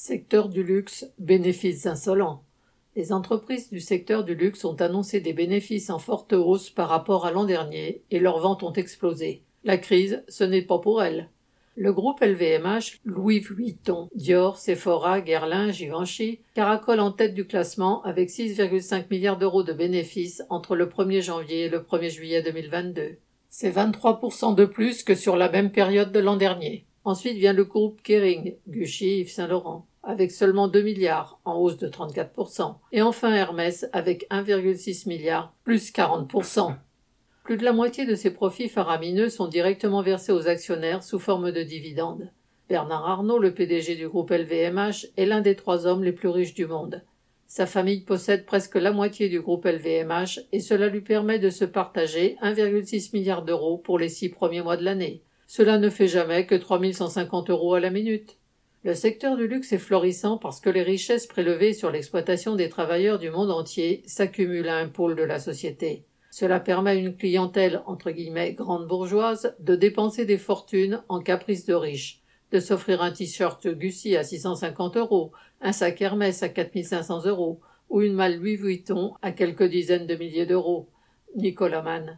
Secteur du luxe, bénéfices insolents. Les entreprises du secteur du luxe ont annoncé des bénéfices en forte hausse par rapport à l'an dernier et leurs ventes ont explosé. La crise, ce n'est pas pour elles. Le groupe LVMH, Louis Vuitton, Dior, Sephora, Guerlain, Givenchy caracole en tête du classement avec 6,5 milliards d'euros de bénéfices entre le 1er janvier et le 1er juillet 2022. C'est 23% de plus que sur la même période de l'an dernier. Ensuite vient le groupe Kering, Gucci, Yves Saint Laurent, avec seulement 2 milliards, en hausse de 34%. Et enfin Hermès, avec 1,6 milliard, plus 40%. Plus de la moitié de ces profits faramineux sont directement versés aux actionnaires sous forme de dividendes. Bernard Arnault, le PDG du groupe LVMH, est l'un des trois hommes les plus riches du monde. Sa famille possède presque la moitié du groupe LVMH et cela lui permet de se partager 1,6 milliard d'euros pour les six premiers mois de l'année. Cela ne fait jamais que 3150 euros à la minute. Le secteur du luxe est florissant parce que les richesses prélevées sur l'exploitation des travailleurs du monde entier s'accumulent à un pôle de la société. Cela permet à une clientèle entre guillemets grande bourgeoise de dépenser des fortunes en caprices de riches, de s'offrir un t-shirt Gucci à 650 euros, un sac Hermès à 4500 euros ou une malle Louis Vuitton à quelques dizaines de milliers d'euros. Nicolas Mann.